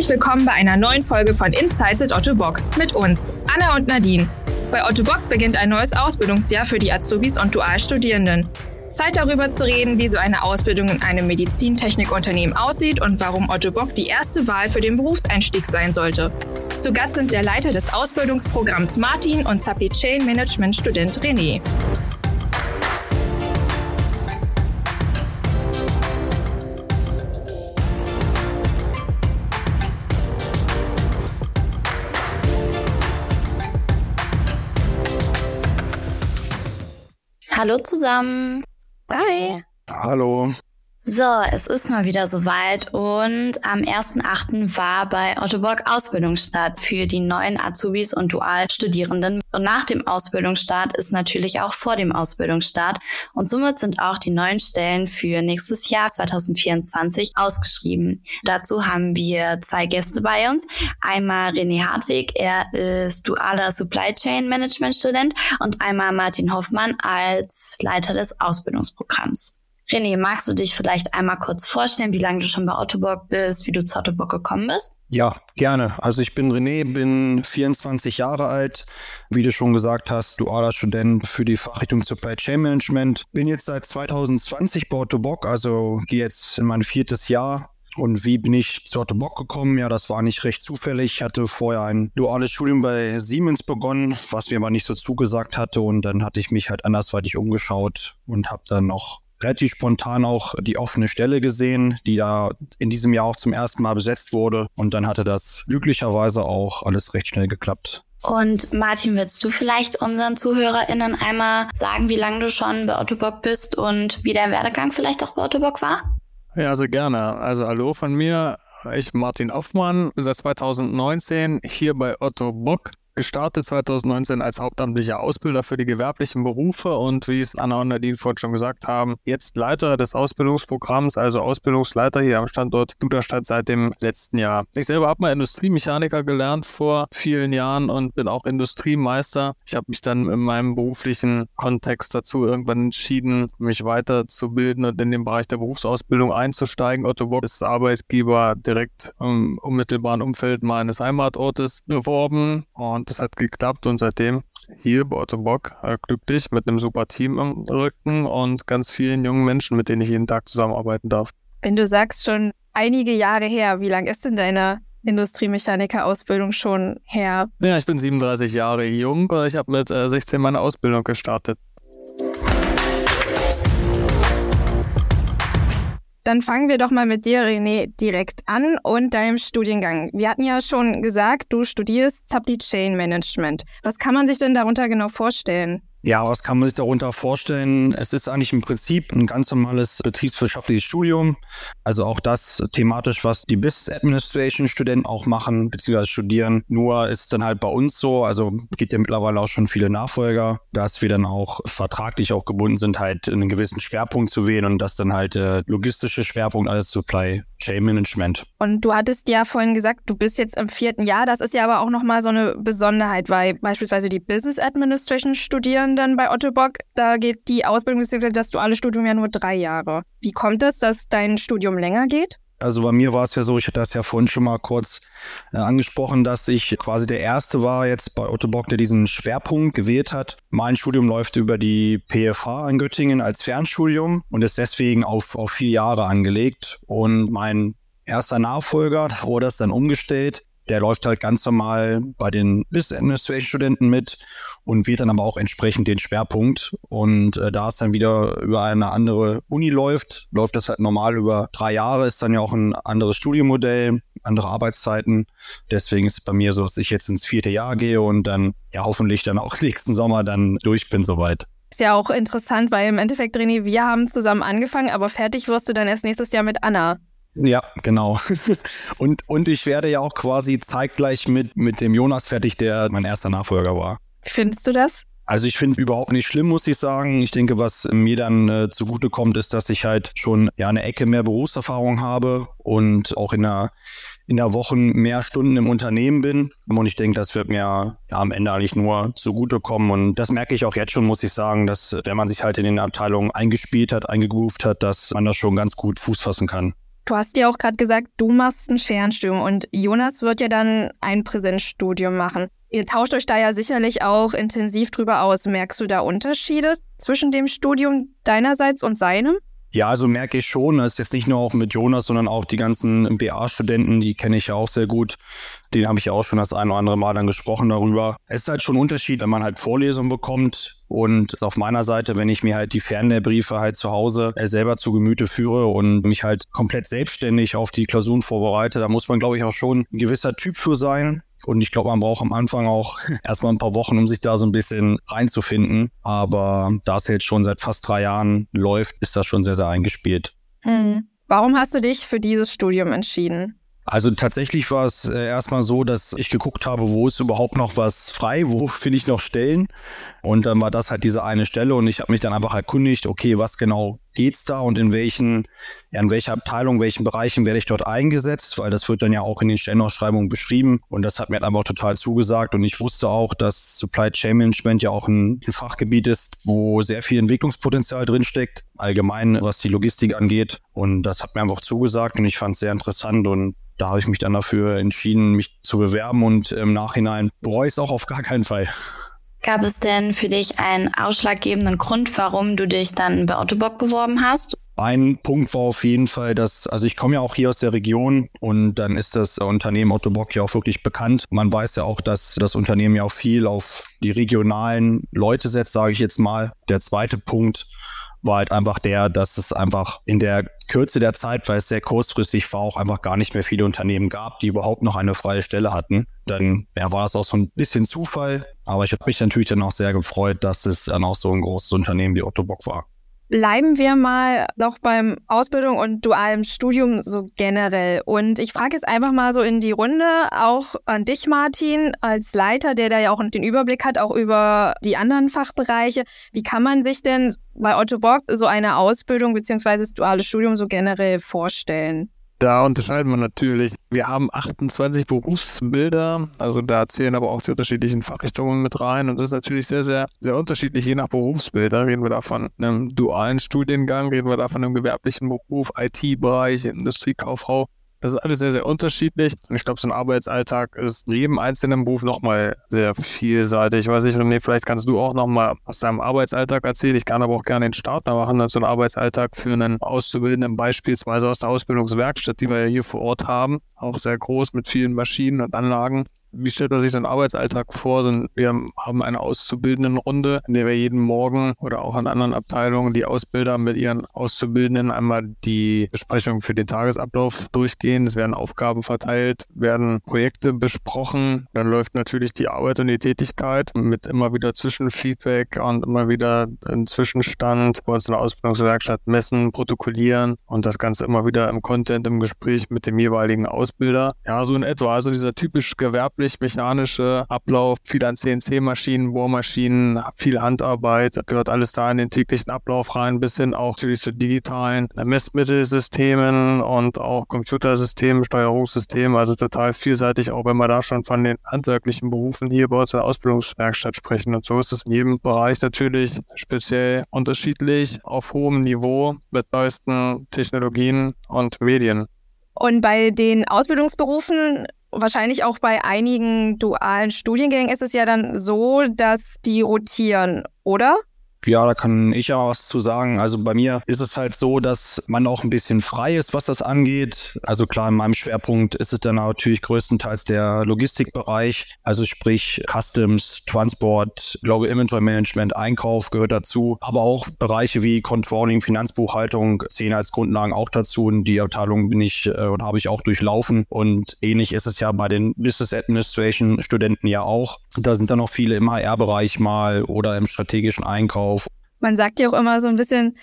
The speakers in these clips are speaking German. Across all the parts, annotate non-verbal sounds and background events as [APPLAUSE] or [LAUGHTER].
Herzlich willkommen bei einer neuen Folge von Insights at Otto Bock mit uns, Anna und Nadine. Bei Otto Bock beginnt ein neues Ausbildungsjahr für die Azubis und Dualstudierenden. Zeit darüber zu reden, wie so eine Ausbildung in einem Medizintechnikunternehmen aussieht und warum Otto Bock die erste Wahl für den Berufseinstieg sein sollte. Zu Gast sind der Leiter des Ausbildungsprogramms Martin und Supply Chain Management Student René. Hallo zusammen. Hi. Hallo. So, es ist mal wieder soweit und am 1.8. war bei Otto Bock Ausbildungsstart für die neuen Azubis und Dualstudierenden. Und nach dem Ausbildungsstart ist natürlich auch vor dem Ausbildungsstart und somit sind auch die neuen Stellen für nächstes Jahr 2024 ausgeschrieben. Dazu haben wir zwei Gäste bei uns. Einmal René Hartwig, er ist dualer Supply Chain Management Student und einmal Martin Hoffmann als Leiter des Ausbildungsprogramms. René, magst du dich vielleicht einmal kurz vorstellen, wie lange du schon bei Ottobock bist, wie du zu Ottobock gekommen bist? Ja, gerne. Also ich bin René, bin 24 Jahre alt, wie du schon gesagt hast, dualer Student für die Fachrichtung Supply Chain Management. Bin jetzt seit 2020 bei Ottobock, also gehe jetzt in mein viertes Jahr und wie bin ich zu Otto gekommen? Ja, das war nicht recht zufällig. Ich hatte vorher ein duales Studium bei Siemens begonnen, was mir aber nicht so zugesagt hatte. Und dann hatte ich mich halt andersweitig umgeschaut und habe dann noch relativ spontan auch die offene Stelle gesehen, die da in diesem Jahr auch zum ersten Mal besetzt wurde. Und dann hatte das glücklicherweise auch alles recht schnell geklappt. Und Martin, willst du vielleicht unseren ZuhörerInnen einmal sagen, wie lange du schon bei Ottobock bist und wie dein Werdegang vielleicht auch bei Ottobock war? Ja, sehr gerne. Also hallo von mir. Ich bin Martin Offmann, seit 2019 hier bei Otto Bock gestartet 2019 als hauptamtlicher Ausbilder für die gewerblichen Berufe und wie es Anna und Nadine vorhin schon gesagt haben, jetzt Leiter des Ausbildungsprogramms, also Ausbildungsleiter hier am Standort Duderstadt seit dem letzten Jahr. Ich selber habe mal Industriemechaniker gelernt vor vielen Jahren und bin auch Industriemeister. Ich habe mich dann in meinem beruflichen Kontext dazu irgendwann entschieden, mich weiterzubilden und in den Bereich der Berufsausbildung einzusteigen. Otto Bock ist Arbeitgeber direkt im unmittelbaren Umfeld meines Heimatortes beworben und das hat geklappt und seitdem hier bei Otto Bock äh, glücklich mit einem super Team im Rücken und ganz vielen jungen Menschen, mit denen ich jeden Tag zusammenarbeiten darf. Wenn du sagst schon einige Jahre her, wie lang ist denn deine Industriemechaniker-Ausbildung schon her? Ja, ich bin 37 Jahre jung und ich habe mit äh, 16 meine Ausbildung gestartet. Dann fangen wir doch mal mit dir, René, direkt an und deinem Studiengang. Wir hatten ja schon gesagt, du studierst Supply Chain Management. Was kann man sich denn darunter genau vorstellen? Ja, was kann man sich darunter vorstellen? Es ist eigentlich im Prinzip ein ganz normales betriebswirtschaftliches Studium. Also auch das thematisch, was die Business Administration Studenten auch machen, beziehungsweise studieren. Nur ist dann halt bei uns so, also gibt ja mittlerweile auch schon viele Nachfolger, dass wir dann auch vertraglich auch gebunden sind, halt einen gewissen Schwerpunkt zu wählen und das dann halt der logistische Schwerpunkt alles Supply Chain Management. Und du hattest ja vorhin gesagt, du bist jetzt im vierten Jahr. Das ist ja aber auch nochmal so eine Besonderheit, weil beispielsweise die Business Administration studieren dann bei Otto Bock, da geht die Ausbildung bzw. das duale Studium ja nur drei Jahre. Wie kommt es, dass dein Studium länger geht? Also bei mir war es ja so, ich hatte das ja vorhin schon mal kurz äh, angesprochen, dass ich quasi der Erste war jetzt bei Otto Bock, der diesen Schwerpunkt gewählt hat. Mein Studium läuft über die PFH in Göttingen als Fernstudium und ist deswegen auf, auf vier Jahre angelegt. Und mein erster Nachfolger wurde das dann umgestellt. Der läuft halt ganz normal bei den Business Administration Studenten mit und wählt dann aber auch entsprechend den Schwerpunkt. Und äh, da es dann wieder über eine andere Uni läuft, läuft das halt normal über drei Jahre, ist dann ja auch ein anderes Studienmodell, andere Arbeitszeiten. Deswegen ist es bei mir so, dass ich jetzt ins vierte Jahr gehe und dann ja hoffentlich dann auch [LAUGHS] nächsten Sommer dann durch bin soweit. Ist ja auch interessant, weil im Endeffekt, René, wir haben zusammen angefangen, aber fertig wirst du dann erst nächstes Jahr mit Anna. Ja, genau. [LAUGHS] und, und ich werde ja auch quasi zeitgleich mit, mit dem Jonas fertig, der mein erster Nachfolger war. Findest du das? Also ich finde es überhaupt nicht schlimm, muss ich sagen. Ich denke, was mir dann äh, zugutekommt, ist, dass ich halt schon ja eine Ecke mehr Berufserfahrung habe und auch in der in der Woche mehr Stunden im Unternehmen bin. Und ich denke, das wird mir ja, am Ende eigentlich nur zugutekommen. Und das merke ich auch jetzt schon, muss ich sagen, dass wenn man sich halt in den Abteilungen eingespielt hat, eingegroovt hat, dass man da schon ganz gut Fuß fassen kann. Du hast ja auch gerade gesagt, du machst ein Fernstudium und Jonas wird ja dann ein Präsenzstudium machen. Ihr tauscht euch da ja sicherlich auch intensiv drüber aus. Merkst du da Unterschiede zwischen dem Studium deinerseits und seinem? Ja, also merke ich schon, das ist jetzt nicht nur auch mit Jonas, sondern auch die ganzen BA-Studenten, die kenne ich ja auch sehr gut. Den habe ich ja auch schon das ein oder andere Mal dann gesprochen darüber. Es ist halt schon ein Unterschied, wenn man halt Vorlesungen bekommt und auf meiner Seite, wenn ich mir halt die Fernlehrbriefe halt zu Hause äh, selber zu Gemüte führe und mich halt komplett selbstständig auf die Klausuren vorbereite, da muss man, glaube ich, auch schon ein gewisser Typ für sein. Und ich glaube, man braucht am Anfang auch [LAUGHS] erstmal ein paar Wochen, um sich da so ein bisschen reinzufinden. Aber da es jetzt schon seit fast drei Jahren läuft, ist das schon sehr, sehr eingespielt. Hm. Warum hast du dich für dieses Studium entschieden? Also tatsächlich war es äh, erstmal so, dass ich geguckt habe, wo ist überhaupt noch was frei, wo [LAUGHS] finde ich noch Stellen. Und dann war das halt diese eine Stelle und ich habe mich dann einfach erkundigt, okay, was genau geht's da und in welchen, ja, in welcher Abteilung, welchen Bereichen werde ich dort eingesetzt, weil das wird dann ja auch in den Stellenausschreibungen beschrieben und das hat mir einfach total zugesagt und ich wusste auch, dass Supply Chain Management ja auch ein, ein Fachgebiet ist, wo sehr viel Entwicklungspotenzial drinsteckt, allgemein was die Logistik angeht und das hat mir einfach zugesagt und ich fand es sehr interessant und da habe ich mich dann dafür entschieden, mich zu bewerben und im Nachhinein bereue ich es auch auf gar keinen Fall. Gab es denn für dich einen ausschlaggebenden Grund, warum du dich dann bei Ottobock beworben hast? Ein Punkt war auf jeden Fall, dass, also ich komme ja auch hier aus der Region und dann ist das Unternehmen Ottobock ja auch wirklich bekannt. Man weiß ja auch, dass das Unternehmen ja auch viel auf die regionalen Leute setzt, sage ich jetzt mal. Der zweite Punkt war halt einfach der, dass es einfach in der Kürze der Zeit, weil es sehr kurzfristig war, auch einfach gar nicht mehr viele Unternehmen gab, die überhaupt noch eine freie Stelle hatten. Dann ja, war das auch so ein bisschen Zufall, aber ich habe mich natürlich dann auch sehr gefreut, dass es dann auch so ein großes Unternehmen wie Otto Bock war. Bleiben wir mal noch beim Ausbildung und dualem Studium so generell. Und ich frage jetzt einfach mal so in die Runde, auch an dich, Martin, als Leiter, der da ja auch den Überblick hat, auch über die anderen Fachbereiche. Wie kann man sich denn bei Otto Bock so eine Ausbildung bzw. das duale Studium so generell vorstellen? Da unterscheiden wir natürlich. Wir haben 28 Berufsbilder, also da zählen aber auch die unterschiedlichen Fachrichtungen mit rein. Und das ist natürlich sehr, sehr, sehr unterschiedlich, je nach Berufsbilder. Reden wir da von einem dualen Studiengang, reden wir da von einem gewerblichen Beruf, IT-Bereich, Industriekauffrau. Das ist alles sehr, sehr unterschiedlich. Ich glaube, so ein Arbeitsalltag ist jedem einzelnen Beruf nochmal sehr vielseitig. Ich weiß nicht, René, vielleicht kannst du auch nochmal aus deinem Arbeitsalltag erzählen. Ich kann aber auch gerne den Starter machen, so einen Arbeitsalltag für einen Auszubildenden, beispielsweise aus der Ausbildungswerkstatt, die wir ja hier vor Ort haben. Auch sehr groß mit vielen Maschinen und Anlagen. Wie stellt man sich den Arbeitsalltag vor? Wir haben eine Auszubildendenrunde, in der wir jeden Morgen oder auch an anderen Abteilungen die Ausbilder mit ihren Auszubildenden einmal die Besprechung für den Tagesablauf durchgehen. Es werden Aufgaben verteilt, werden Projekte besprochen. Dann läuft natürlich die Arbeit und die Tätigkeit mit immer wieder Zwischenfeedback und immer wieder ein Zwischenstand. Bei uns in der Ausbildungswerkstatt messen, protokollieren und das Ganze immer wieder im Content, im Gespräch mit dem jeweiligen Ausbilder. Ja, so in etwa. Also dieser typisch gewerbliche mechanische Ablauf, viel an CNC-Maschinen, Bohrmaschinen, viel Handarbeit, gehört alles da in den täglichen Ablauf rein, bis hin auch natürlich zu digitalen Messmittelsystemen und auch Computersystemen, Steuerungssystemen, also total vielseitig, auch wenn wir da schon von den handwerklichen Berufen hier bei uns in der Ausbildungswerkstatt sprechen. Und so ist es in jedem Bereich natürlich speziell unterschiedlich auf hohem Niveau mit neuesten Technologien und Medien. Und bei den Ausbildungsberufen wahrscheinlich auch bei einigen dualen Studiengängen ist es ja dann so, dass die rotieren, oder? Ja, da kann ich ja was zu sagen. Also bei mir ist es halt so, dass man auch ein bisschen frei ist, was das angeht. Also klar, in meinem Schwerpunkt ist es dann natürlich größtenteils der Logistikbereich. Also sprich Customs, Transport, Global Inventory Management, Einkauf gehört dazu. Aber auch Bereiche wie Controlling, Finanzbuchhaltung zählen als Grundlagen auch dazu. Und die Abteilung bin ich äh, und habe ich auch durchlaufen. Und ähnlich ist es ja bei den Business Administration Studenten ja auch. Da sind dann noch viele im HR-Bereich mal oder im strategischen Einkauf auf. Man sagt ja auch immer so ein bisschen,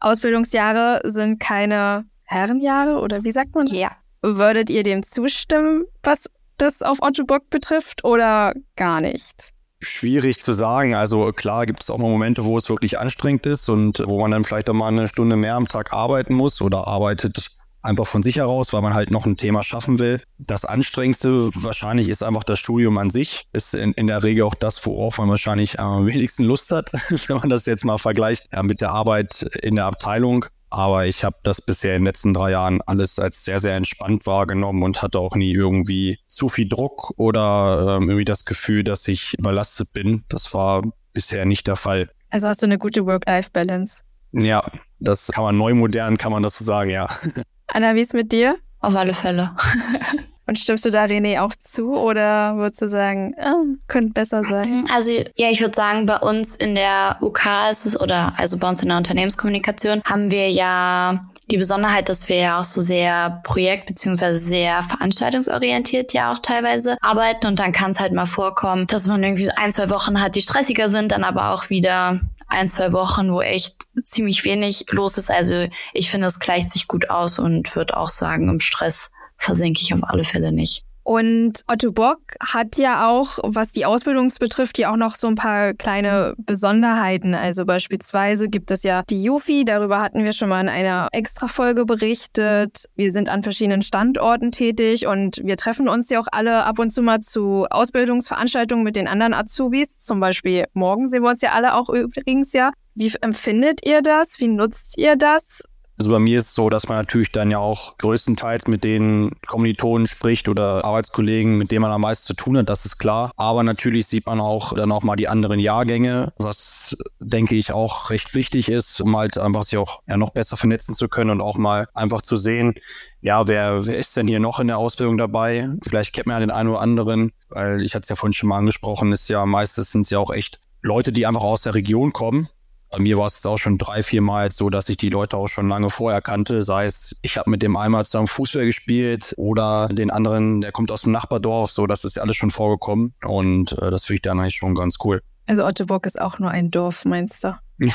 Ausbildungsjahre sind keine Herrenjahre oder wie sagt man das? Ja. Würdet ihr dem zustimmen, was das auf Otto Bock betrifft oder gar nicht? Schwierig zu sagen. Also klar gibt es auch mal Momente, wo es wirklich anstrengend ist und wo man dann vielleicht auch mal eine Stunde mehr am Tag arbeiten muss oder arbeitet einfach von sich heraus, weil man halt noch ein Thema schaffen will. Das Anstrengendste wahrscheinlich ist einfach das Studium an sich. Ist in, in der Regel auch das, worauf man wahrscheinlich am wenigsten Lust hat, [LAUGHS] wenn man das jetzt mal vergleicht ja, mit der Arbeit in der Abteilung. Aber ich habe das bisher in den letzten drei Jahren alles als sehr, sehr entspannt wahrgenommen und hatte auch nie irgendwie zu viel Druck oder ähm, irgendwie das Gefühl, dass ich überlastet bin. Das war bisher nicht der Fall. Also hast du eine gute Work-Life-Balance? Ja, das kann man neu modern, kann man das so sagen, ja. [LAUGHS] Anna, wie ist mit dir? Auf alle Fälle. [LAUGHS] Und stimmst du da René auch zu oder würdest du sagen, oh, könnte besser sein? Also ja, ich würde sagen, bei uns in der UK ist es, oder also bei uns in der Unternehmenskommunikation haben wir ja die Besonderheit, dass wir ja auch so sehr projekt- beziehungsweise sehr veranstaltungsorientiert ja auch teilweise arbeiten und dann kann es halt mal vorkommen, dass man irgendwie ein, zwei Wochen hat, die stressiger sind, dann aber auch wieder ein, zwei Wochen, wo echt ziemlich wenig los ist. Also ich finde, es gleicht sich gut aus und würde auch sagen, im Stress versenke ich auf alle Fälle nicht. Und Otto Bock hat ja auch, was die Ausbildung betrifft, ja auch noch so ein paar kleine Besonderheiten. Also beispielsweise gibt es ja die Jufi, darüber hatten wir schon mal in einer Extra-Folge berichtet. Wir sind an verschiedenen Standorten tätig und wir treffen uns ja auch alle ab und zu mal zu Ausbildungsveranstaltungen mit den anderen Azubis. Zum Beispiel morgen sehen wir uns ja alle auch übrigens ja. Wie empfindet ihr das? Wie nutzt ihr das? Also bei mir ist es so, dass man natürlich dann ja auch größtenteils mit den Kommilitonen spricht oder Arbeitskollegen, mit denen man am meisten zu tun hat, das ist klar. Aber natürlich sieht man auch dann auch mal die anderen Jahrgänge, was denke ich auch recht wichtig ist, um halt einfach sich auch ja, noch besser vernetzen zu können und auch mal einfach zu sehen, ja, wer, wer ist denn hier noch in der Ausbildung dabei? Vielleicht kennt man ja den einen oder anderen, weil ich hatte es ja vorhin schon mal angesprochen, ist ja meistens sind es ja auch echt Leute, die einfach aus der Region kommen bei mir war es auch schon drei, vier Mal so, dass ich die Leute auch schon lange vorher kannte. Sei es, ich habe mit dem einmal zusammen Fußball gespielt oder den anderen, der kommt aus dem Nachbardorf. So, das ist ja alles schon vorgekommen. Und äh, das finde ich dann eigentlich schon ganz cool. Also Ottobock ist auch nur ein Dorf, meinst du? [LAUGHS]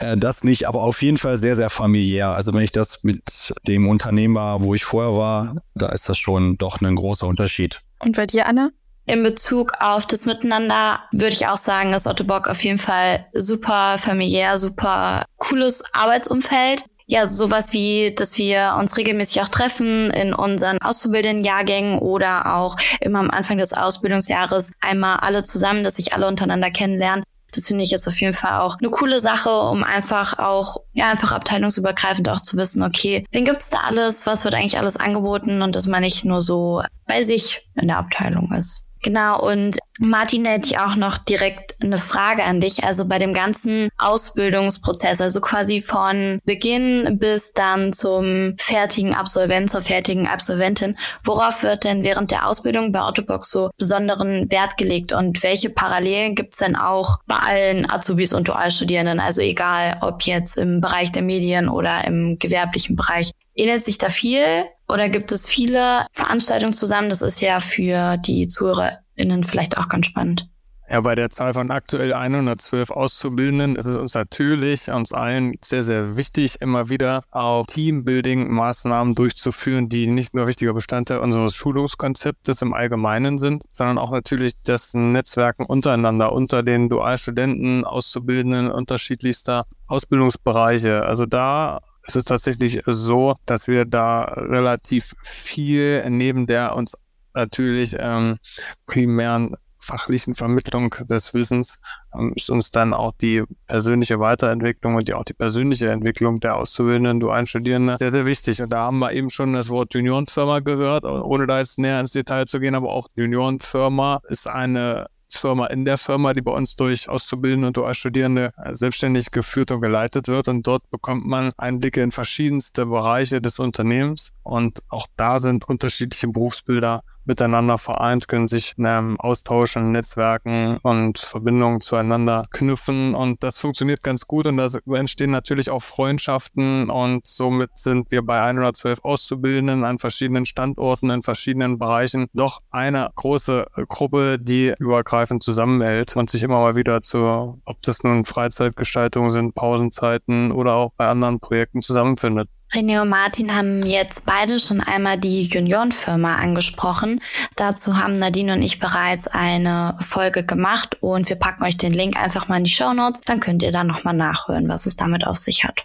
Äh, das nicht, aber auf jeden Fall sehr, sehr familiär. Also wenn ich das mit dem Unternehmer, wo ich vorher war, da ist das schon doch ein großer Unterschied. Und bei dir, Anna? In Bezug auf das Miteinander würde ich auch sagen, dass Otto Bock auf jeden Fall super familiär, super cooles Arbeitsumfeld. Ja, sowas wie, dass wir uns regelmäßig auch treffen in unseren auszubildenden Jahrgängen oder auch immer am Anfang des Ausbildungsjahres einmal alle zusammen, dass sich alle untereinander kennenlernen. Das finde ich ist auf jeden Fall auch eine coole Sache, um einfach auch, ja, einfach abteilungsübergreifend auch zu wissen, okay, wen gibt's da alles, was wird eigentlich alles angeboten und dass man nicht nur so bei sich in der Abteilung ist. Genau, und Martin, hätte ich auch noch direkt eine Frage an dich. Also bei dem ganzen Ausbildungsprozess, also quasi von Beginn bis dann zum fertigen Absolvent, zur fertigen Absolventin, worauf wird denn während der Ausbildung bei Autobox so besonderen Wert gelegt und welche Parallelen gibt's denn auch bei allen Azubis und Dualstudierenden? Also egal, ob jetzt im Bereich der Medien oder im gewerblichen Bereich. Ähnelt sich da viel oder gibt es viele Veranstaltungen zusammen? Das ist ja für die ZuhörerInnen vielleicht auch ganz spannend. Ja, bei der Zahl von aktuell 112 Auszubildenden ist es uns natürlich, uns allen sehr, sehr wichtig, immer wieder auch Teambuilding-Maßnahmen durchzuführen, die nicht nur wichtiger Bestandteil unseres Schulungskonzeptes im Allgemeinen sind, sondern auch natürlich das Netzwerken untereinander, unter den Dualstudenten, Auszubildenden unterschiedlichster Ausbildungsbereiche. Also da es ist tatsächlich so, dass wir da relativ viel neben der uns natürlich ähm, primären fachlichen Vermittlung des Wissens ähm, ist uns dann auch die persönliche Weiterentwicklung und die, auch die persönliche Entwicklung der Auszubildenden, dualen Studierenden sehr, sehr wichtig. Und da haben wir eben schon das Wort Juniorenfirma gehört, ohne da jetzt näher ins Detail zu gehen, aber auch Juniorenfirma ist eine Firma in der Firma, die bei uns durch Auszubildende und Dualstudierende äh, selbstständig geführt und geleitet wird. Und dort bekommt man Einblicke in verschiedenste Bereiche des Unternehmens. Und auch da sind unterschiedliche Berufsbilder miteinander vereint, können sich ähm, austauschen, Netzwerken und Verbindungen zueinander knüpfen. Und das funktioniert ganz gut. Und da entstehen natürlich auch Freundschaften. Und somit sind wir bei 112 Auszubildenden an verschiedenen Standorten in verschiedenen Bereichen doch eine große Gruppe, die übergreifend zusammenhält und sich immer mal wieder zu, ob das nun Freizeitgestaltungen sind, Pausenzeiten oder auch bei anderen Projekten zusammenfindet. René und Martin haben jetzt beide schon einmal die Juniorenfirma angesprochen. Dazu haben Nadine und ich bereits eine Folge gemacht und wir packen euch den Link einfach mal in die Show Notes. Dann könnt ihr da nochmal nachhören, was es damit auf sich hat.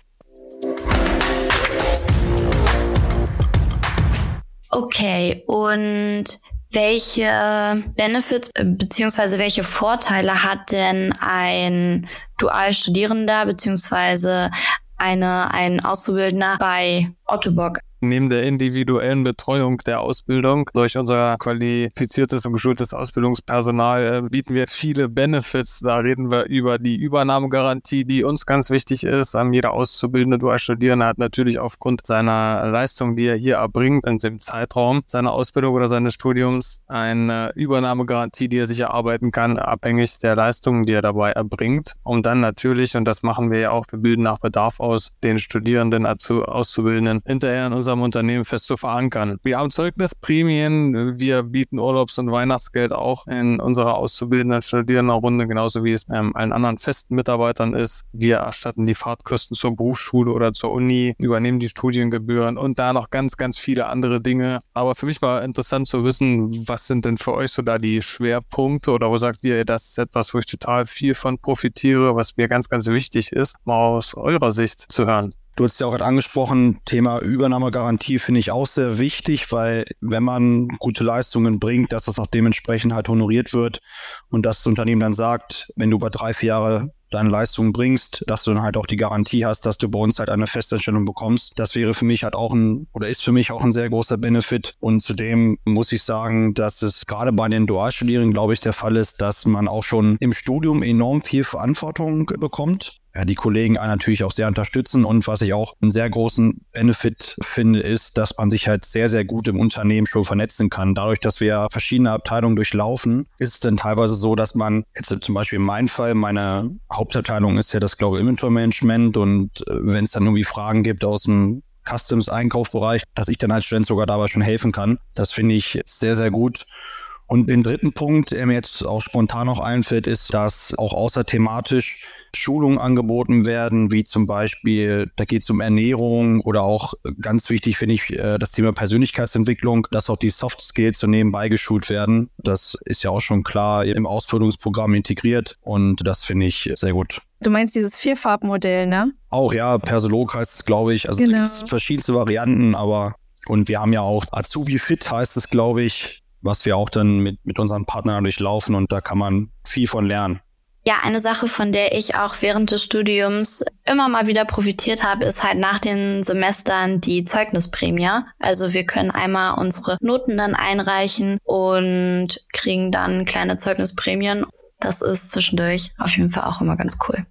Okay, und welche Benefits äh, bzw. welche Vorteile hat denn ein Dualstudierender bzw eine, ein Auszubildender bei Otto Bock Neben der individuellen Betreuung der Ausbildung durch unser qualifiziertes und geschultes Ausbildungspersonal äh, bieten wir viele Benefits. Da reden wir über die Übernahmegarantie, die uns ganz wichtig ist. Jeder Auszubildende, Dualstudierende hat natürlich aufgrund seiner Leistung, die er hier erbringt, in dem Zeitraum seiner Ausbildung oder seines Studiums, eine Übernahmegarantie, die er sich erarbeiten kann, abhängig der Leistungen, die er dabei erbringt. Und dann natürlich, und das machen wir ja auch, wir bilden nach Bedarf aus, den Studierenden, Auszubildenden hinterher in unserem unserem Unternehmen fest zu verankern. Wir haben Zeugnisprämien, wir bieten Urlaubs- und Weihnachtsgeld auch in unserer auszubildenden Studierendenrunde, genauso wie es ähm, allen anderen festen Mitarbeitern ist. Wir erstatten die Fahrtkosten zur Berufsschule oder zur Uni, übernehmen die Studiengebühren und da noch ganz, ganz viele andere Dinge. Aber für mich war interessant zu wissen, was sind denn für euch so da die Schwerpunkte oder wo sagt ihr, das ist etwas, wo ich total viel von profitiere, was mir ganz, ganz wichtig ist, mal aus eurer Sicht zu hören. Du hast ja auch gerade angesprochen, Thema Übernahmegarantie finde ich auch sehr wichtig, weil wenn man gute Leistungen bringt, dass das auch dementsprechend halt honoriert wird und dass das Unternehmen dann sagt, wenn du über drei, vier Jahre deine Leistungen bringst, dass du dann halt auch die Garantie hast, dass du bei uns halt eine Festanstellung bekommst. Das wäre für mich halt auch ein oder ist für mich auch ein sehr großer Benefit. Und zudem muss ich sagen, dass es gerade bei den Dualstudierenden, glaube ich, der Fall ist, dass man auch schon im Studium enorm viel Verantwortung bekommt ja, die Kollegen natürlich auch sehr unterstützen. Und was ich auch einen sehr großen Benefit finde, ist, dass man sich halt sehr, sehr gut im Unternehmen schon vernetzen kann. Dadurch, dass wir verschiedene Abteilungen durchlaufen, ist es dann teilweise so, dass man, jetzt zum Beispiel in meinem Fall, meine Hauptabteilung ist ja das Global Inventory Management und äh, wenn es dann irgendwie Fragen gibt aus dem Customs-Einkaufbereich, dass ich dann als Student sogar dabei schon helfen kann. Das finde ich sehr, sehr gut. Und den dritten Punkt, der mir jetzt auch spontan noch einfällt, ist, dass auch außer thematisch Schulungen angeboten werden, wie zum Beispiel, da geht es um Ernährung oder auch ganz wichtig finde ich äh, das Thema Persönlichkeitsentwicklung, dass auch die Soft Skills so nebenbei geschult werden. Das ist ja auch schon klar im Ausführungsprogramm integriert und das finde ich sehr gut. Du meinst dieses Vierfarbmodell, ne? Auch ja, Persolog heißt es, glaube ich. Also genau. es verschiedenste Varianten, aber und wir haben ja auch Azubi Fit heißt es, glaube ich was wir auch dann mit, mit unseren Partnern durchlaufen und da kann man viel von lernen. Ja, eine Sache, von der ich auch während des Studiums immer mal wieder profitiert habe, ist halt nach den Semestern die Zeugnisprämie. Also wir können einmal unsere Noten dann einreichen und kriegen dann kleine Zeugnisprämien. Das ist zwischendurch auf jeden Fall auch immer ganz cool.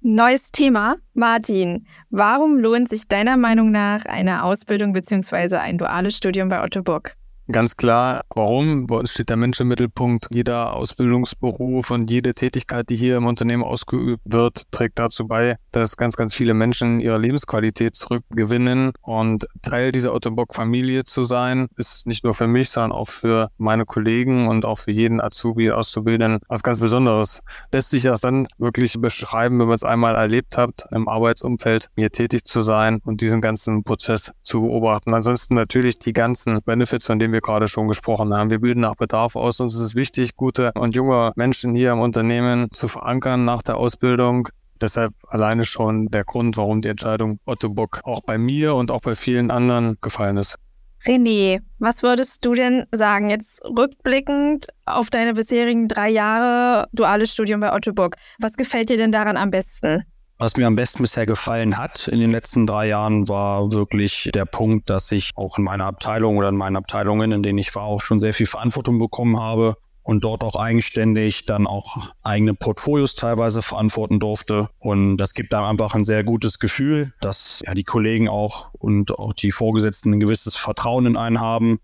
Neues Thema. Martin, warum lohnt sich deiner Meinung nach eine Ausbildung bzw. ein duales Studium bei Otto Bock? Ganz klar, warum? Bei uns steht der Mensch im Mittelpunkt. Jeder Ausbildungsberuf und jede Tätigkeit, die hier im Unternehmen ausgeübt wird, trägt dazu bei, dass ganz, ganz viele Menschen ihre Lebensqualität zurückgewinnen. Und Teil dieser Autobock-Familie zu sein, ist nicht nur für mich, sondern auch für meine Kollegen und auch für jeden Azubi, Auszubildenden was ganz Besonderes. Lässt sich erst dann wirklich beschreiben, wenn man es einmal erlebt hat, im Arbeitsumfeld hier tätig zu sein und diesen ganzen Prozess zu beobachten. Ansonsten natürlich die ganzen Benefits, von denen wir gerade schon gesprochen haben. Wir bilden nach Bedarf aus. Uns ist es wichtig, gute und junge Menschen hier im Unternehmen zu verankern nach der Ausbildung. Deshalb alleine schon der Grund, warum die Entscheidung Otto Bock auch bei mir und auch bei vielen anderen gefallen ist. René, was würdest du denn sagen, jetzt rückblickend auf deine bisherigen drei Jahre duales Studium bei Otto Bock? Was gefällt dir denn daran am besten? Was mir am besten bisher gefallen hat in den letzten drei Jahren, war wirklich der Punkt, dass ich auch in meiner Abteilung oder in meinen Abteilungen, in denen ich war, auch schon sehr viel Verantwortung bekommen habe und dort auch eigenständig dann auch eigene Portfolios teilweise verantworten durfte. Und das gibt dann einfach ein sehr gutes Gefühl, dass ja die Kollegen auch und auch die Vorgesetzten ein gewisses Vertrauen in einen haben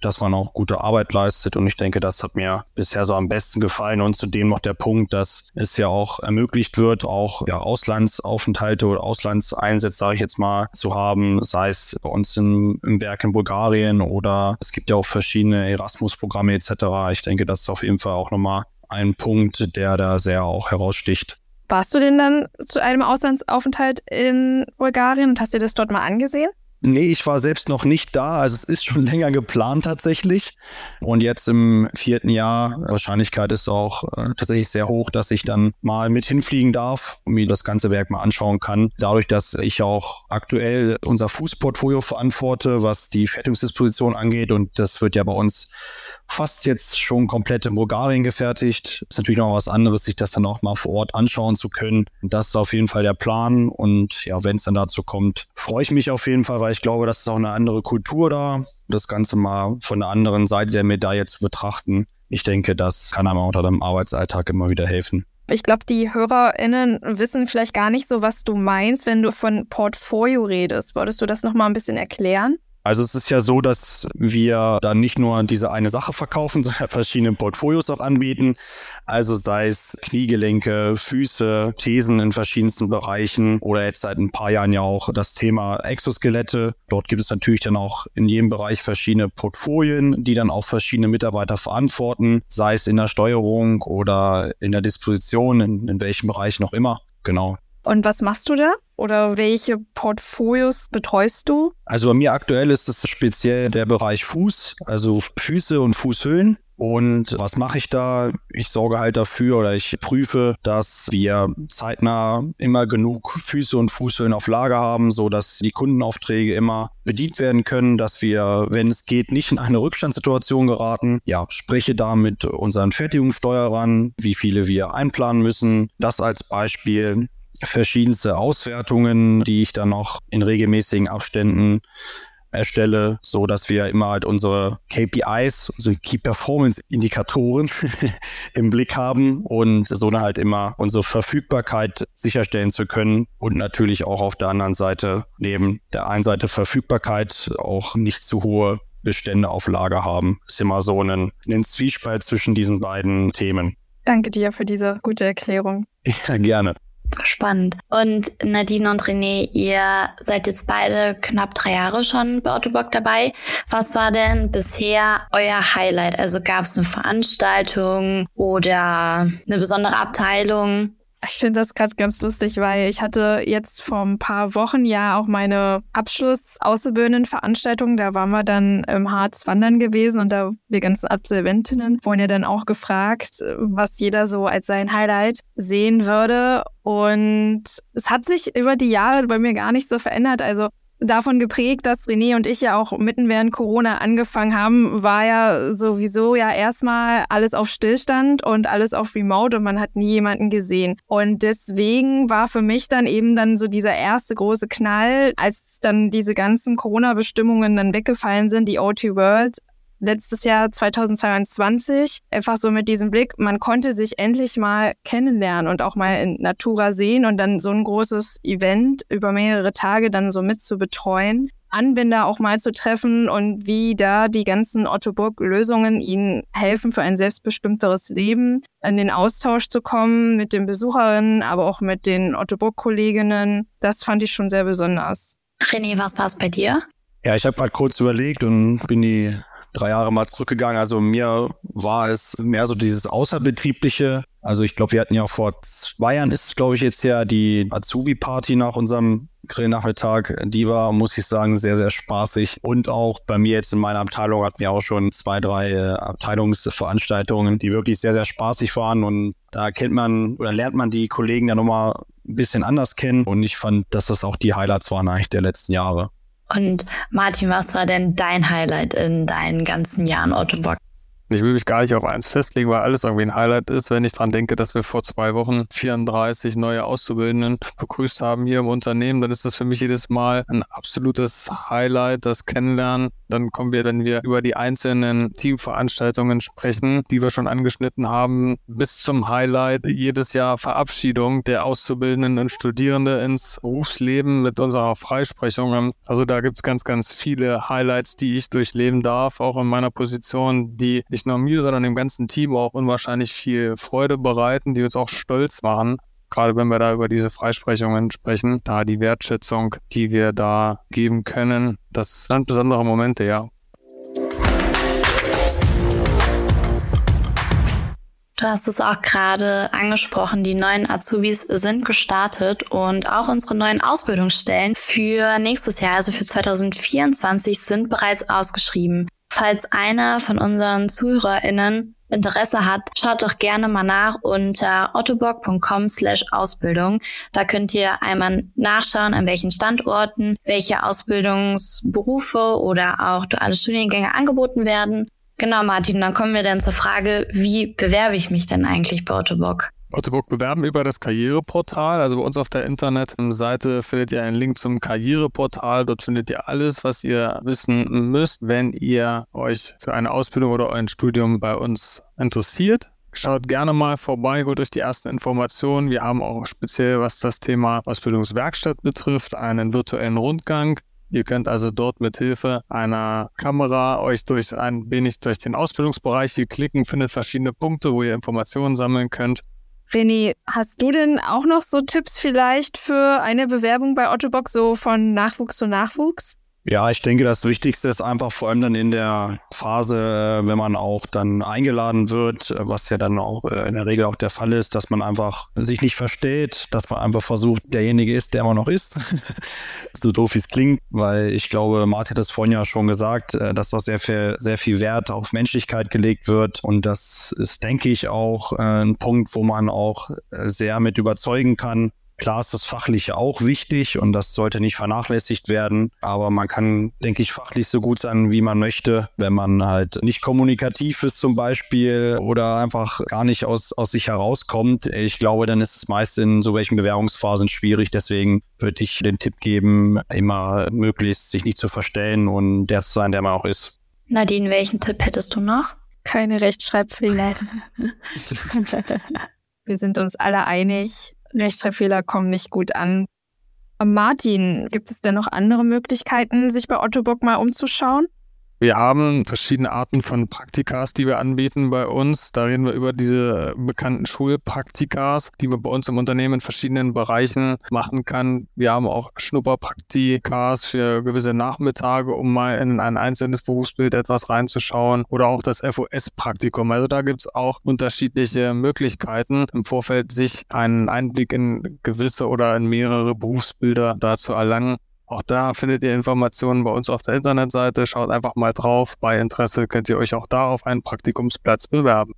dass man auch gute Arbeit leistet. Und ich denke, das hat mir bisher so am besten gefallen. Und zudem noch der Punkt, dass es ja auch ermöglicht wird, auch ja, Auslandsaufenthalte oder Auslandseinsätze, sage ich jetzt mal, zu haben, sei es bei uns im, im Werk in Bulgarien oder es gibt ja auch verschiedene Erasmus-Programme etc. Ich denke, das ist auf jeden Fall auch nochmal ein Punkt, der da sehr auch heraussticht. Warst du denn dann zu einem Auslandsaufenthalt in Bulgarien und hast dir das dort mal angesehen? Nee, ich war selbst noch nicht da. Also es ist schon [LAUGHS] länger geplant tatsächlich. Und jetzt im vierten Jahr, Wahrscheinlichkeit ist auch äh, tatsächlich sehr hoch, dass ich dann mal mit hinfliegen darf und mir das ganze Werk mal anschauen kann. Dadurch, dass ich auch aktuell unser Fußportfolio verantworte, was die Fertigungsdisposition angeht. Und das wird ja bei uns fast jetzt schon komplett in Bulgarien gefertigt. Ist natürlich noch was anderes, sich das dann auch mal vor Ort anschauen zu können. Das ist auf jeden Fall der Plan. Und ja, wenn es dann dazu kommt, freue ich mich auf jeden Fall, weil ich glaube, das ist auch eine andere Kultur da. Das Ganze mal von der anderen Seite der Medaille zu betrachten. Ich denke, das kann einem unter dem Arbeitsalltag immer wieder helfen. Ich glaube, die HörerInnen wissen vielleicht gar nicht so, was du meinst, wenn du von Portfolio redest. Wolltest du das nochmal ein bisschen erklären? Also es ist ja so, dass wir dann nicht nur diese eine Sache verkaufen, [LAUGHS] sondern verschiedene Portfolios auch anbieten. Also sei es Kniegelenke, Füße, Thesen in verschiedensten Bereichen oder jetzt seit ein paar Jahren ja auch das Thema Exoskelette. Dort gibt es natürlich dann auch in jedem Bereich verschiedene Portfolien, die dann auch verschiedene Mitarbeiter verantworten, sei es in der Steuerung oder in der Disposition, in, in welchem Bereich noch immer. Genau. Und was machst du da? Oder welche Portfolios betreust du? Also bei mir aktuell ist es speziell der Bereich Fuß, also Füße und Fußhöhlen. Und was mache ich da? Ich sorge halt dafür oder ich prüfe, dass wir zeitnah immer genug Füße und Fußhöhlen auf Lager haben, so dass die Kundenaufträge immer bedient werden können, dass wir, wenn es geht, nicht in eine Rückstandssituation geraten. Ja, spreche da mit unseren Fertigungssteuerern, wie viele wir einplanen müssen. Das als Beispiel verschiedenste Auswertungen, die ich dann noch in regelmäßigen Abständen erstelle, so dass wir immer halt unsere KPIs, also Key Performance Indikatoren [LAUGHS] im Blick haben und so dann halt immer unsere Verfügbarkeit sicherstellen zu können und natürlich auch auf der anderen Seite neben der einen Seite Verfügbarkeit auch nicht zu hohe Bestände auf Lager haben. Ist immer so ein, ein Zwiespalt zwischen diesen beiden Themen. Danke dir für diese gute Erklärung. [LAUGHS] Ja, gerne. Spannend. Und Nadine und René, ihr seid jetzt beide knapp drei Jahre schon bei Autobock dabei. Was war denn bisher euer Highlight? Also gab es eine Veranstaltung oder eine besondere Abteilung? Ich finde das gerade ganz lustig, weil ich hatte jetzt vor ein paar Wochen ja auch meine Abschluss-Auszubildenden-Veranstaltung. Da waren wir dann im Harz wandern gewesen und da wir ganzen Absolventinnen wurden ja dann auch gefragt, was jeder so als sein Highlight sehen würde. Und es hat sich über die Jahre bei mir gar nicht so verändert. Also davon geprägt, dass René und ich ja auch mitten während Corona angefangen haben, war ja sowieso ja erstmal alles auf Stillstand und alles auf Remote und man hat nie jemanden gesehen. Und deswegen war für mich dann eben dann so dieser erste große Knall, als dann diese ganzen Corona-Bestimmungen dann weggefallen sind, die OT World letztes Jahr 2022 einfach so mit diesem Blick, man konnte sich endlich mal kennenlernen und auch mal in Natura sehen und dann so ein großes Event über mehrere Tage dann so mit zu betreuen. Anwender auch mal zu treffen und wie da die ganzen Ottoburg-Lösungen ihnen helfen für ein selbstbestimmteres Leben, in den Austausch zu kommen mit den Besucherinnen, aber auch mit den Ottoburg-Kolleginnen. Das fand ich schon sehr besonders. René, was war es bei dir? Ja, ich habe gerade kurz überlegt und bin die drei Jahre mal zurückgegangen. Also mir war es mehr so dieses außerbetriebliche. Also ich glaube, wir hatten ja vor zwei Jahren ist, glaube ich, jetzt ja die Azubi-Party nach unserem Grillnachmittag. Die war, muss ich sagen, sehr, sehr spaßig. Und auch bei mir jetzt in meiner Abteilung hatten wir auch schon zwei, drei äh, Abteilungsveranstaltungen, die wirklich sehr, sehr spaßig waren. Und da kennt man oder lernt man die Kollegen ja nochmal ein bisschen anders kennen. Und ich fand, dass das auch die Highlights waren eigentlich der letzten Jahre. Und Martin, was war denn dein Highlight in deinen ganzen Jahren Autobock? Ich will mich gar nicht auf eins festlegen, weil alles irgendwie ein Highlight ist, wenn ich dran denke, dass wir vor zwei Wochen 34 neue Auszubildenden begrüßt haben hier im Unternehmen, dann ist das für mich jedes Mal ein absolutes Highlight, das Kennenlernen. Dann kommen wir, wenn wir über die einzelnen Teamveranstaltungen sprechen, die wir schon angeschnitten haben, bis zum Highlight jedes Jahr Verabschiedung der Auszubildenden und Studierende ins Berufsleben mit unserer Freisprechung. Also da gibt's ganz, ganz viele Highlights, die ich durchleben darf, auch in meiner Position, die ich nicht nur mir, sondern dem ganzen Team auch unwahrscheinlich viel Freude bereiten, die uns auch stolz machen. Gerade wenn wir da über diese Freisprechungen sprechen, da die Wertschätzung, die wir da geben können, das sind besondere Momente, ja. Du hast es auch gerade angesprochen, die neuen Azubis sind gestartet und auch unsere neuen Ausbildungsstellen für nächstes Jahr, also für 2024, sind bereits ausgeschrieben. Falls einer von unseren ZuhörerInnen Interesse hat, schaut doch gerne mal nach unter ottobock.com slash Ausbildung. Da könnt ihr einmal nachschauen, an welchen Standorten welche Ausbildungsberufe oder auch duale Studiengänge angeboten werden. Genau, Martin, dann kommen wir dann zur Frage, wie bewerbe ich mich denn eigentlich bei Ottobock? Ottobock bewerben über das Karriereportal. Also bei uns auf der Internetseite findet ihr einen Link zum Karriereportal. Dort findet ihr alles, was ihr wissen müsst, wenn ihr euch für eine Ausbildung oder ein Studium bei uns interessiert. Schaut gerne mal vorbei, holt euch die ersten Informationen. Wir haben auch speziell, was das Thema Ausbildungswerkstatt betrifft, einen virtuellen Rundgang. Ihr könnt also dort mit Hilfe einer Kamera euch durch ein wenig durch den Ausbildungsbereich klicken, findet verschiedene Punkte, wo ihr Informationen sammeln könnt. René, hast du denn auch noch so Tipps vielleicht für eine Bewerbung bei Ottobox so von Nachwuchs zu Nachwuchs? Ja, ich denke, das Wichtigste ist einfach vor allem dann in der Phase, äh, wenn man auch dann eingeladen wird, äh, was ja dann auch äh, in der Regel auch der Fall ist, dass man einfach sich nicht versteht, dass man einfach versucht, derjenige ist, der immer noch ist. [LAUGHS] so doof wie es klingt, weil ich glaube, Martin hat es vorhin ja schon gesagt, dass da sehr viel, sehr viel Wert auf Menschlichkeit gelegt wird. Und das ist, denke ich, auch ein Punkt, wo man auch sehr mit überzeugen kann, Klar ist das Fachliche auch wichtig und das sollte nicht vernachlässigt werden, aber man kann, denke ich, fachlich so gut sein, wie man möchte, wenn man halt nicht kommunikativ ist zum Beispiel oder einfach gar nicht aus, aus sich herauskommt. Ich glaube, dann ist es meist in so welchen Bewerbungsphasen schwierig. Deswegen würde ich den Tipp geben, immer möglichst sich nicht zu verstellen und der zu sein, der man auch ist. Nadine, welchen Tipp hättest du noch? Keine Rechtschreibfehler. [LAUGHS] Wir sind uns alle einig, Rechtschreibfehler kommen nicht gut an. Martin, gibt es denn noch andere Möglichkeiten, sich bei Otto Bock mal umzuschauen? Wir haben verschiedene Arten von Praktikas, die wir anbieten bei uns. Da reden wir über diese bekannten Schulpraktikas, die man bei uns im Unternehmen in verschiedenen Bereichen machen kann. Wir haben auch Schnupperpraktikas für gewisse Nachmittage, um mal in ein einzelnes Berufsbild etwas reinzuschauen oder auch das FOS-Praktikum. Also da gibt es auch unterschiedliche Möglichkeiten im Vorfeld, sich einen Einblick in gewisse oder in mehrere Berufsbilder da zu erlangen. Auch da findet ihr Informationen bei uns auf der Internetseite. Schaut einfach mal drauf. Bei Interesse könnt ihr euch auch da auf einen Praktikumsplatz bewerben.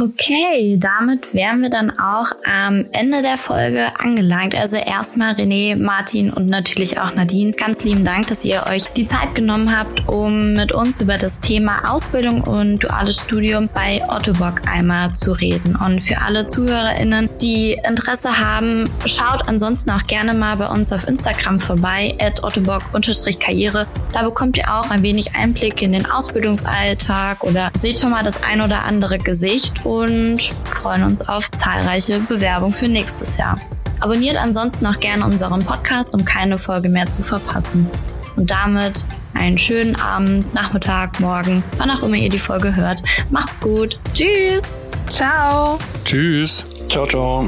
Okay, damit wären wir dann auch am Ende der Folge angelangt. Also erstmal René, Martin und natürlich auch Nadine. Ganz lieben Dank, dass ihr euch die Zeit genommen habt, um mit uns über das Thema Ausbildung und duales Studium bei Ottobock einmal zu reden. Und für alle ZuhörerInnen, die Interesse haben, schaut ansonsten auch gerne mal bei uns auf Instagram vorbei, at ottobock-karriere. Da bekommt ihr auch ein wenig Einblick in den Ausbildungsalltag oder seht schon mal das ein oder andere Gesicht und freuen uns auf zahlreiche Bewerbungen für nächstes Jahr. Abonniert ansonsten auch gerne unseren Podcast, um keine Folge mehr zu verpassen. Und damit einen schönen Abend, Nachmittag, Morgen, wann auch immer ihr die Folge hört. Macht's gut. Tschüss. Ciao. Tschüss. Ciao, ciao.